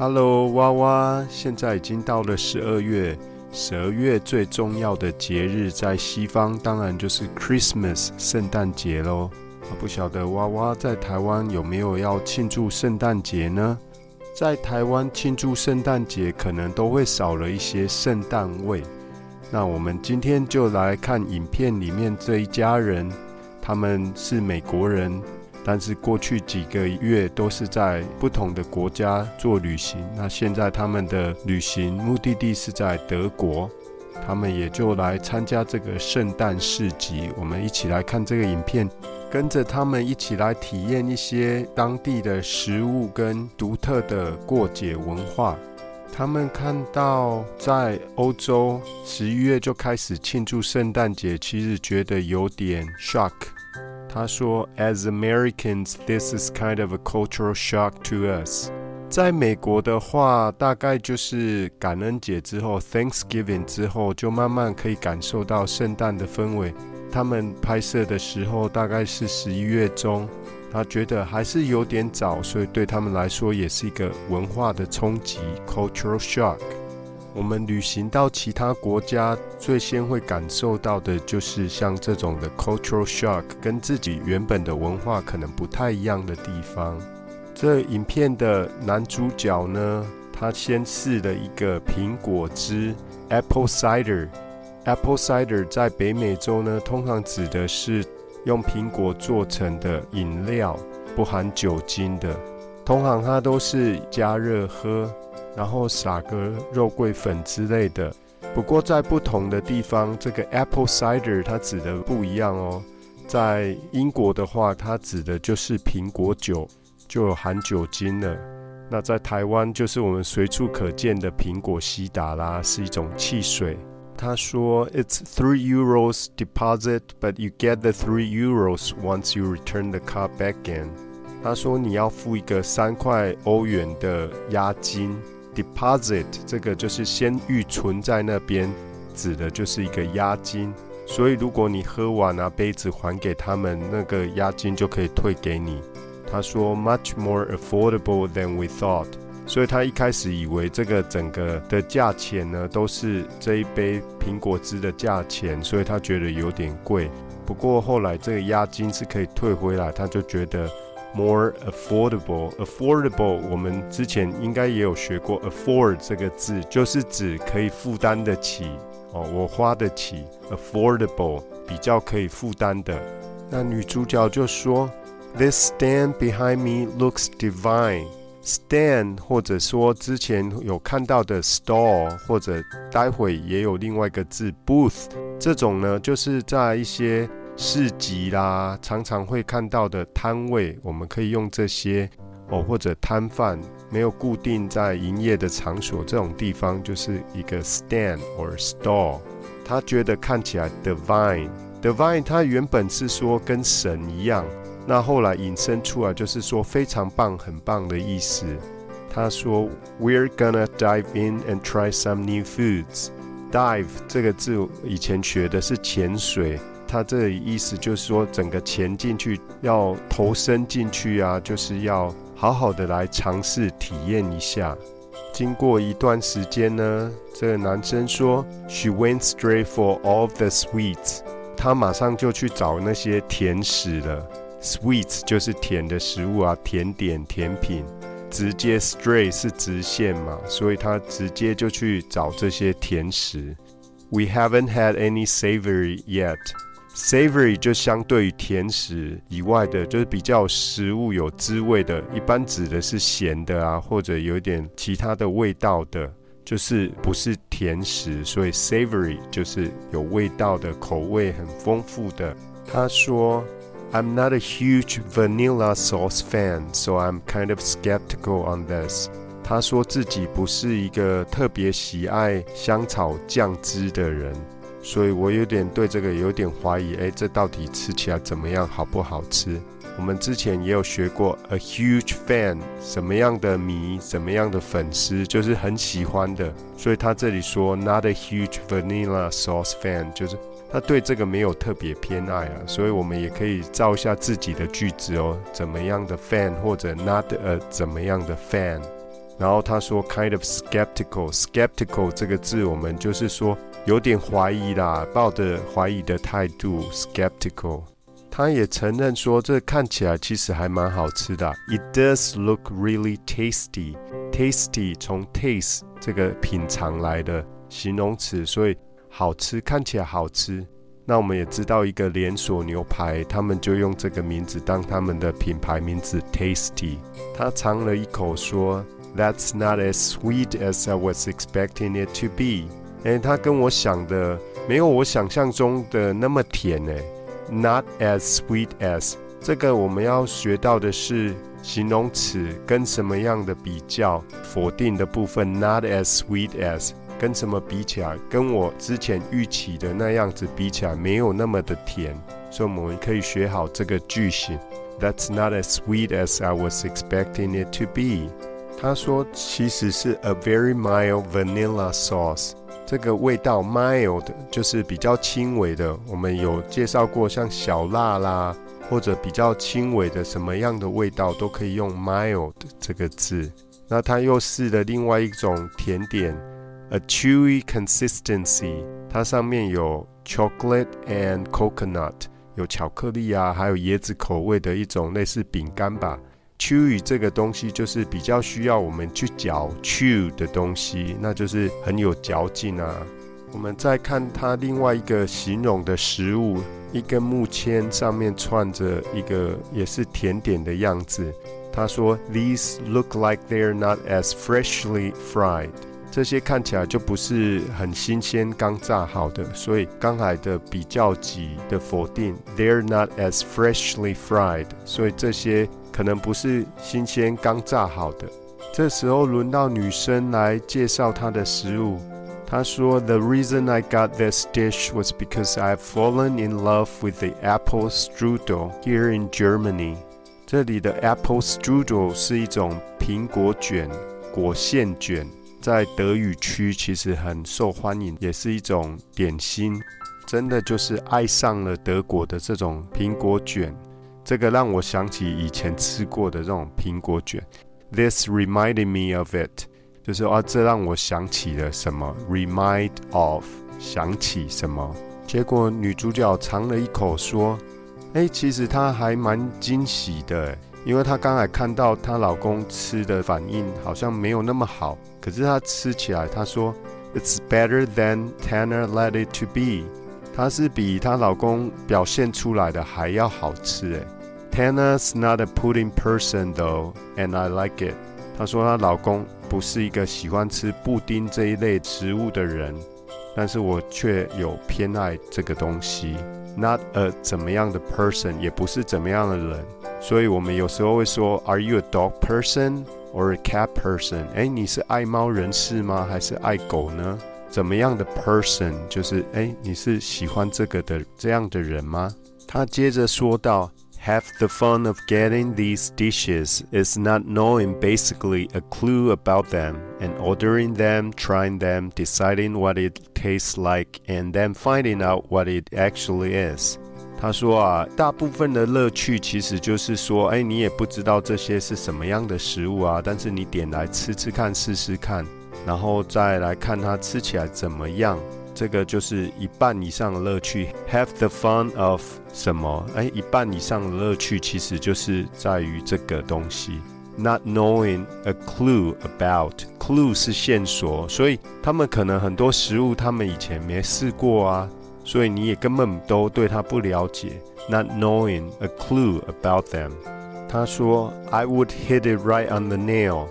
Hello，娃娃，现在已经到了十二月，十二月最重要的节日在西方，当然就是 Christmas 圣诞节喽。不晓得娃娃在台湾有没有要庆祝圣诞节呢？在台湾庆祝圣诞节，可能都会少了一些圣诞味。那我们今天就来看影片里面这一家人，他们是美国人，但是过去几个月都是在不同的国家做旅行。那现在他们的旅行目的地是在德国，他们也就来参加这个圣诞市集。我们一起来看这个影片，跟着他们一起来体验一些当地的食物跟独特的过节文化。他们看到在欧洲十一月就开始庆祝圣诞节，其实觉得有点 shock。他说：“As Americans, this is kind of a cultural shock to us。”在美国的话，大概就是感恩节之后 （Thanksgiving） 之后，就慢慢可以感受到圣诞的氛围。他们拍摄的时候大概是十一月中。他觉得还是有点早，所以对他们来说也是一个文化的冲击 （cultural shock）。我们旅行到其他国家，最先会感受到的就是像这种的 cultural shock，跟自己原本的文化可能不太一样的地方。这影片的男主角呢，他先试了一个苹果汁 （apple cider）。apple cider 在北美洲呢，通常指的是。用苹果做成的饮料，不含酒精的，通常它都是加热喝，然后撒个肉桂粉之类的。不过在不同的地方，这个 apple cider 它指的不一样哦。在英国的话，它指的就是苹果酒，就有含酒精了。那在台湾，就是我们随处可见的苹果西打啦，是一种汽水。他说：“It's three euros deposit, but you get the three euros once you return the car back in。”他说：“你要付一个三块欧元的押金，deposit 这个就是先预存在那边，指的就是一个押金。所以如果你喝完拿杯子还给他们，那个押金就可以退给你。”他说：“Much more affordable than we thought。”所以他一开始以为这个整个的价钱呢，都是这一杯苹果汁的价钱，所以他觉得有点贵。不过后来这个押金是可以退回来，他就觉得 more affordable。affordable 我们之前应该也有学过，afford 这个字就是指可以负担得起哦，我花得起，affordable 比较可以负担的。那女主角就说，This stand behind me looks divine。Stand，或者说之前有看到的 Store，或者待会也有另外一个字 Booth，这种呢，就是在一些市集啦，常常会看到的摊位，我们可以用这些哦，或者摊贩没有固定在营业的场所，这种地方就是一个 Stand or Store。他觉得看起来 Divine，Divine，它原本是说跟神一样。那后来引申出来就是说非常棒、很棒的意思。他说：“We're gonna dive in and try some new foods.” Dive 这个字以前学的是潜水，它这里意思就是说整个潜进去，要投身进去啊，就是要好好的来尝试体验一下。经过一段时间呢，这个男生说：“She went straight for all the sweets.” 他马上就去找那些甜食了。Sweets 就是甜的食物啊，甜点、甜品。直接 straight 是直线嘛，所以他直接就去找这些甜食。We haven't had any savory yet. Savory 就相对于甜食以外的，就是比较食物有滋味的，一般指的是咸的啊，或者有点其他的味道的，就是不是甜食。所以 savory 就是有味道的，口味很丰富的。他说。I'm not a huge vanilla sauce fan, so I'm kind of skeptical on this. 他说自己不是一个特别喜爱香草酱汁的人，所以我有点对这个有点怀疑。哎，这到底吃起来怎么样？好不好吃？我们之前也有学过 a huge fan，什么样的迷，什么样的粉丝，就是很喜欢的。所以他这里说 not a huge vanilla sauce fan，就是他对这个没有特别偏爱啊，所以我们也可以造一下自己的句子哦，怎么样的 fan 或者 not a 怎么样的 fan。然后他说 kind of skeptical，skeptical 这个字我们就是说有点怀疑啦，抱着怀疑的态度 skeptical。他也承认说这看起来其实还蛮好吃的，it does look really tasty，tasty 从 taste 这个品尝来的形容词，所以。好吃，看起来好吃。那我们也知道一个连锁牛排，他们就用这个名字当他们的品牌名字，Tasty。他尝了一口，说：“That's not as sweet as I was expecting it to be。”哎，它跟我想的没有我想象中的那么甜诶。Not as sweet as 这个我们要学到的是形容词跟什么样的比较，否定的部分，Not as sweet as。跟什么比起来，跟我之前预期的那样子比起来，没有那么的甜，所以我们可以学好这个句型。That's not as sweet as I was expecting it to be。他说其实是 a very mild vanilla sauce。这个味道 mild 就是比较轻微的。我们有介绍过，像小辣啦，或者比较轻微的什么样的味道都可以用 mild 这个字。那他又试了另外一种甜点。A chewy consistency，它上面有 chocolate and coconut，有巧克力啊，还有椰子口味的一种类似饼干吧。Chewy 这个东西就是比较需要我们去嚼 chew 的东西，那就是很有嚼劲啊。我们再看它另外一个形容的食物，一根木签上面串着一个也是甜点的样子。他说，These look like they're not as freshly fried。这些看起来就不是很新鲜、刚炸好的，所以刚才的比较级的否定，they're not as freshly fried，所以这些可能不是新鲜、刚炸好的。这时候轮到女生来介绍她的食物，她说：“The reason I got this dish was because I've fallen in love with the apple strudel here in Germany。”这里的 apple strudel 是一种苹果卷、果馅卷。在德语区其实很受欢迎，也是一种点心。真的就是爱上了德国的这种苹果卷，这个让我想起以前吃过的这种苹果卷。This reminded me of it，就是啊，这让我想起了什么？Remind of，想起什么？结果女主角尝了一口，说：“哎，其实她还蛮惊喜的。”因为她刚才看到她老公吃的反应好像没有那么好，可是她吃起来，她说 "It's better than Tanner let it to be"，她是比她老公表现出来的还要好吃诶。Tanner's not a pudding person though, and I like it。她说她老公不是一个喜欢吃布丁这一类食物的人，但是我却有偏爱这个东西。Not a 怎么样的 person，也不是怎么样的人。所以我们有时候会说，Are you a dog person or a cat person？哎，你是爱猫人士吗？还是爱狗呢？怎么样的 person？就是哎，你是喜欢这个的这样的人吗？他接着说道：Half the fun of getting these dishes is not knowing basically a clue about them and ordering them, trying them, deciding what it tastes like, and then finding out what it actually is. 他说啊，大部分的乐趣其实就是说，哎，你也不知道这些是什么样的食物啊，但是你点来吃吃看，试试看， 然后再来看它吃起来怎么样。这个就是一半以上的乐趣。Have the fun of 什么？哎，一半以上的乐趣其实就是在于这个东西。Not knowing a clue about clue 是线索，所以他们可能很多食物他们以前没试过啊。所以你也根本都对他不了解，not knowing a clue about them。他说，I would hit it right on the nail。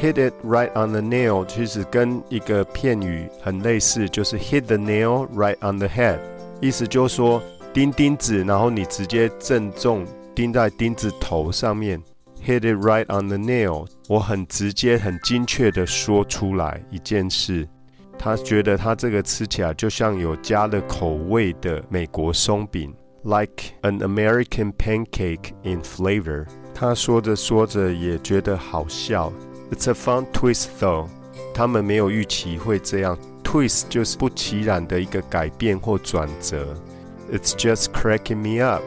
Hit it right on the nail 其实跟一个片语很类似，就是 hit the nail right on the head，意思就是说钉钉子，然后你直接正中钉在钉子头上面，hit it right on the nail。我很直接、很精确的说出来一件事。他觉得他这个吃起来就像有加了口味的美国松饼，like an American pancake in flavor。他说着说着也觉得好笑。It's a fun twist though。他们没有预期会这样 twist 就是不其然的一个改变或转折。It's just cracking me up，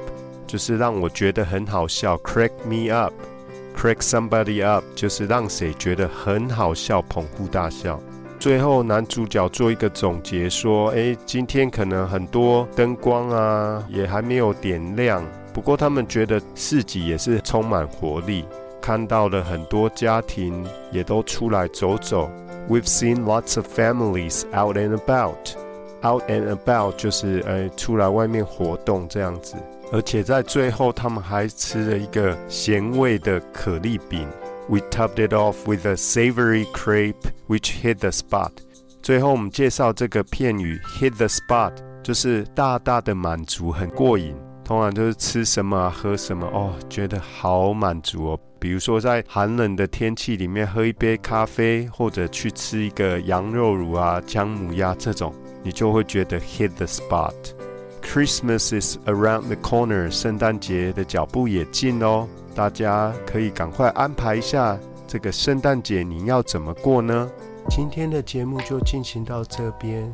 就是让我觉得很好笑。Crack me up，crack somebody up 就是让谁觉得很好笑，捧腹大笑。最后男主角做一个总结说：“诶，今天可能很多灯光啊，也还没有点亮。不过他们觉得市集也是充满活力，看到了很多家庭也都出来走走。We've seen lots of families out and about. Out and about 就是呃出来外面活动这样子。而且在最后，他们还吃了一个咸味的可丽饼。” We topped it off with a savory crepe, which hit the spot. 最后，我们介绍这个片语 “hit the spot”，就是大大的满足，很过瘾。通常就是吃什么喝什么哦，觉得好满足哦。比如说在寒冷的天气里面喝一杯咖啡，或者去吃一个羊肉乳啊、姜母鸭这种，你就会觉得 hit the spot。Christmas is around the corner，圣诞节的脚步也近哦。大家可以赶快安排一下这个圣诞节，你要怎么过呢？今天的节目就进行到这边，